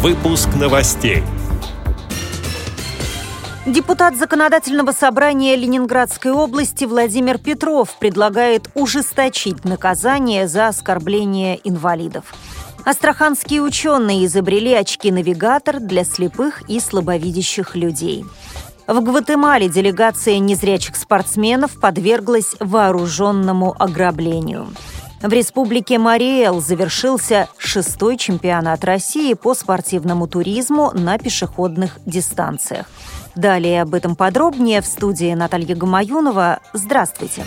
Выпуск новостей. Депутат Законодательного собрания Ленинградской области Владимир Петров предлагает ужесточить наказание за оскорбление инвалидов. Астраханские ученые изобрели очки-навигатор для слепых и слабовидящих людей. В Гватемале делегация незрячих спортсменов подверглась вооруженному ограблению. В республике Мариэл завершился шестой чемпионат России по спортивному туризму на пешеходных дистанциях. Далее об этом подробнее в студии Наталья Гамаюнова. Здравствуйте.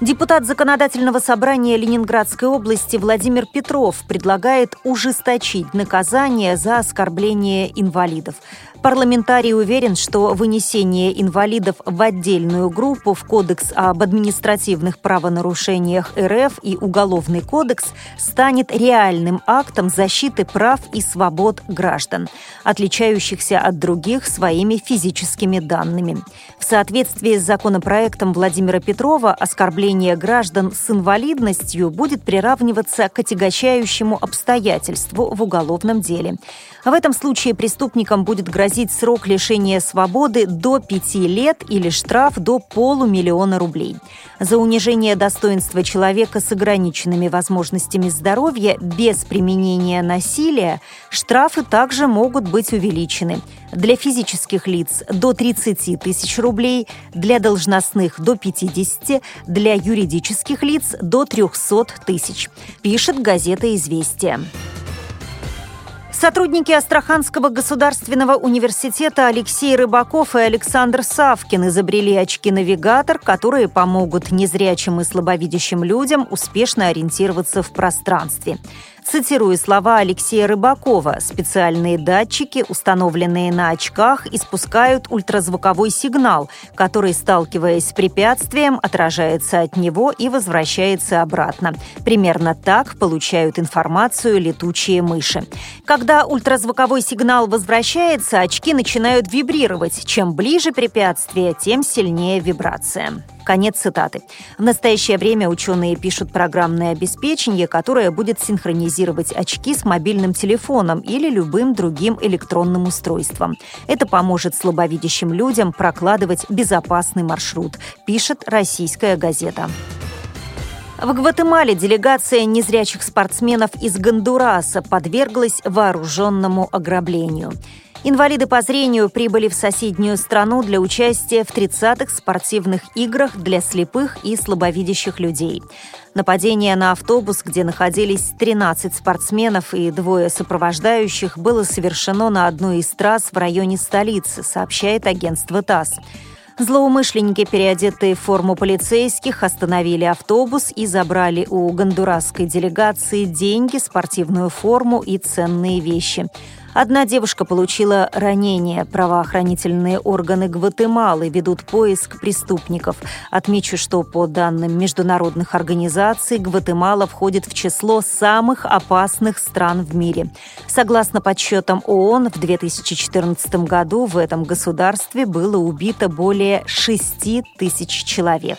Депутат Законодательного собрания Ленинградской области Владимир Петров предлагает ужесточить наказание за оскорбление инвалидов. Парламентарий уверен, что вынесение инвалидов в отдельную группу в Кодекс об административных правонарушениях РФ и Уголовный кодекс станет реальным актом защиты прав и свобод граждан, отличающихся от других своими физическими данными. В соответствии с законопроектом Владимира Петрова оскорбление граждан с инвалидностью будет приравниваться к отягощающему обстоятельству в уголовном деле. В этом случае преступникам будет грозить грозить срок лишения свободы до пяти лет или штраф до полумиллиона рублей. За унижение достоинства человека с ограниченными возможностями здоровья без применения насилия штрафы также могут быть увеличены. Для физических лиц до 30 тысяч рублей, для должностных до 50, для юридических лиц до 300 тысяч, пишет газета «Известия». Сотрудники Астраханского государственного университета Алексей Рыбаков и Александр Савкин изобрели очки-навигатор, которые помогут незрячим и слабовидящим людям успешно ориентироваться в пространстве. Цитирую слова Алексея Рыбакова. Специальные датчики, установленные на очках, испускают ультразвуковой сигнал, который, сталкиваясь с препятствием, отражается от него и возвращается обратно. Примерно так получают информацию летучие мыши. Когда ультразвуковой сигнал возвращается, очки начинают вибрировать. Чем ближе препятствие, тем сильнее вибрация. Конец цитаты. В настоящее время ученые пишут программное обеспечение, которое будет синхронизировать очки с мобильным телефоном или любым другим электронным устройством. Это поможет слабовидящим людям прокладывать безопасный маршрут, пишет российская газета. В Гватемале делегация незрячих спортсменов из Гондураса подверглась вооруженному ограблению. Инвалиды по зрению прибыли в соседнюю страну для участия в 30-х спортивных играх для слепых и слабовидящих людей. Нападение на автобус, где находились 13 спортсменов и двое сопровождающих, было совершено на одной из трасс в районе столицы, сообщает агентство ТАСС. Злоумышленники, переодетые в форму полицейских, остановили автобус и забрали у гондурасской делегации деньги, спортивную форму и ценные вещи – Одна девушка получила ранение. Правоохранительные органы Гватемалы ведут поиск преступников. Отмечу, что по данным международных организаций Гватемала входит в число самых опасных стран в мире. Согласно подсчетам ООН, в 2014 году в этом государстве было убито более 6 тысяч человек.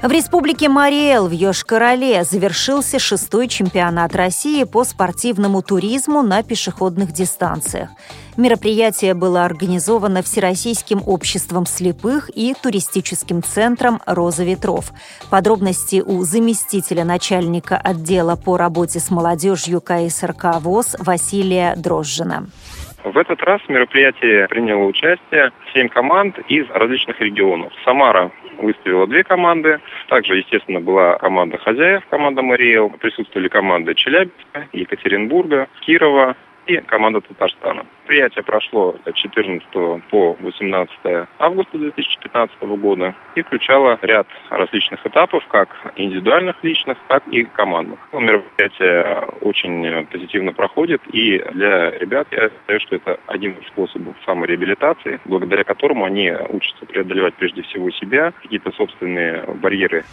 В республике Мариэл в Йошкар-Оле завершился шестой чемпионат России по спортивному туризму на пешеходных дистанциях. Мероприятие было организовано Всероссийским обществом слепых и туристическим центром «Роза ветров». Подробности у заместителя начальника отдела по работе с молодежью КСРК ВОЗ Василия Дрожжина. В этот раз в мероприятии приняло участие семь команд из различных регионов. Самара выставила две команды. Также, естественно, была команда хозяев, команда Мариэл. Присутствовали команды Челябинска, Екатеринбурга, Кирова, и команда Татарстана. Мероприятие прошло от 14 по 18 августа 2015 года и включало ряд различных этапов, как индивидуальных личных, так и командных. Мероприятие очень позитивно проходит, и для ребят я считаю, что это один из способов самореабилитации, благодаря которому они учатся преодолевать прежде всего себя, какие-то собственные барьеры.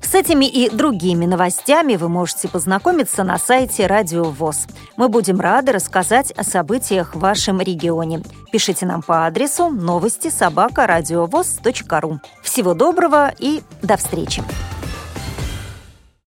С этими и другими новостями вы можете познакомиться на сайте Радио ВОЗ. Мы будем рады рассказать о событиях в вашем регионе. Пишите нам по адресу новости собака ру. Всего доброго и до встречи!